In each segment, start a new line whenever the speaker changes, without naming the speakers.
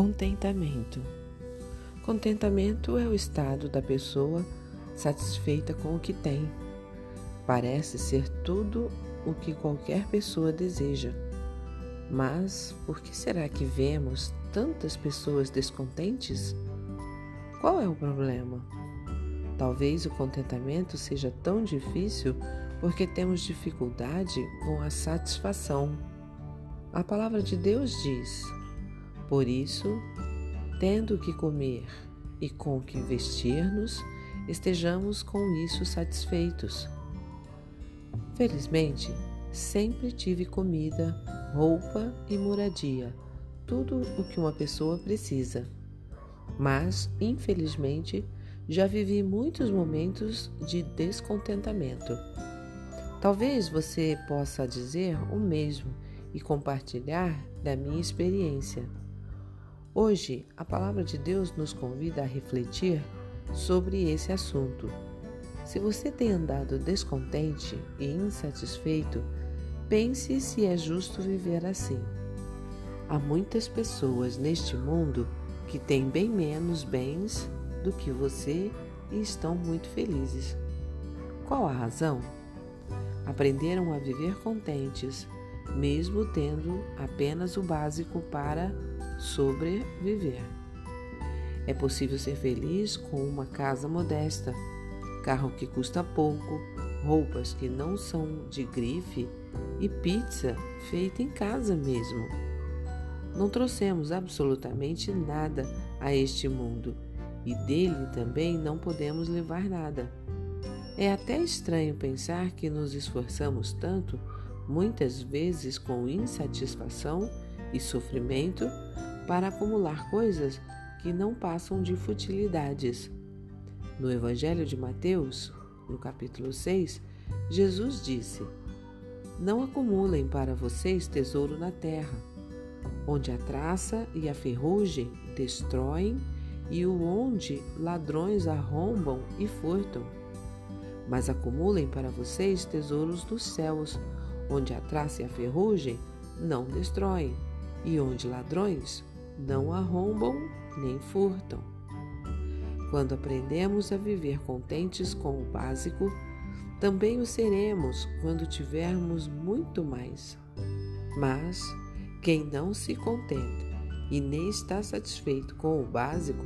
Contentamento. Contentamento é o estado da pessoa satisfeita com o que tem. Parece ser tudo o que qualquer pessoa deseja. Mas por que será que vemos tantas pessoas descontentes? Qual é o problema? Talvez o contentamento seja tão difícil porque temos dificuldade com a satisfação. A palavra de Deus diz: por isso, tendo que comer e com que vestir-nos, estejamos com isso satisfeitos. Felizmente, sempre tive comida, roupa e moradia, tudo o que uma pessoa precisa. Mas, infelizmente, já vivi muitos momentos de descontentamento. Talvez você possa dizer o mesmo e compartilhar da minha experiência. Hoje, a palavra de Deus nos convida a refletir sobre esse assunto. Se você tem andado descontente e insatisfeito, pense se é justo viver assim. Há muitas pessoas neste mundo que têm bem menos bens do que você e estão muito felizes. Qual a razão? Aprenderam a viver contentes, mesmo tendo apenas o básico para sobreviver. É possível ser feliz com uma casa modesta, carro que custa pouco, roupas que não são de grife e pizza feita em casa mesmo. Não trouxemos absolutamente nada a este mundo e dele também não podemos levar nada. É até estranho pensar que nos esforçamos tanto, muitas vezes com insatisfação e sofrimento, para acumular coisas que não passam de futilidades. No Evangelho de Mateus, no capítulo 6, Jesus disse: Não acumulem para vocês tesouro na terra, onde a traça e a ferrugem destroem e o onde ladrões arrombam e furtam. Mas acumulem para vocês tesouros nos céus, onde a traça e a ferrugem não destroem e onde ladrões não arrombam nem furtam. Quando aprendemos a viver contentes com o básico, também o seremos quando tivermos muito mais. Mas quem não se contenta e nem está satisfeito com o básico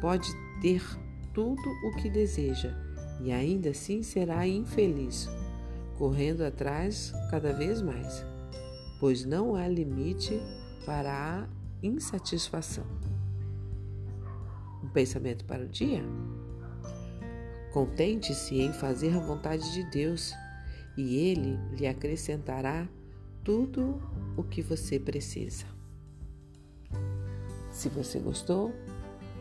pode ter tudo o que deseja e ainda assim será infeliz, correndo atrás cada vez mais, pois não há limite para a insatisfação. Um pensamento para o dia? Contente-se em fazer a vontade de Deus e Ele lhe acrescentará tudo o que você precisa. Se você gostou,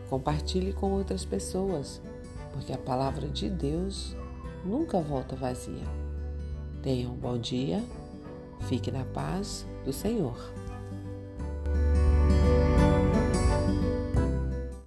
compartilhe com outras pessoas, porque a palavra de Deus nunca volta vazia. Tenha um bom dia, fique na paz do Senhor.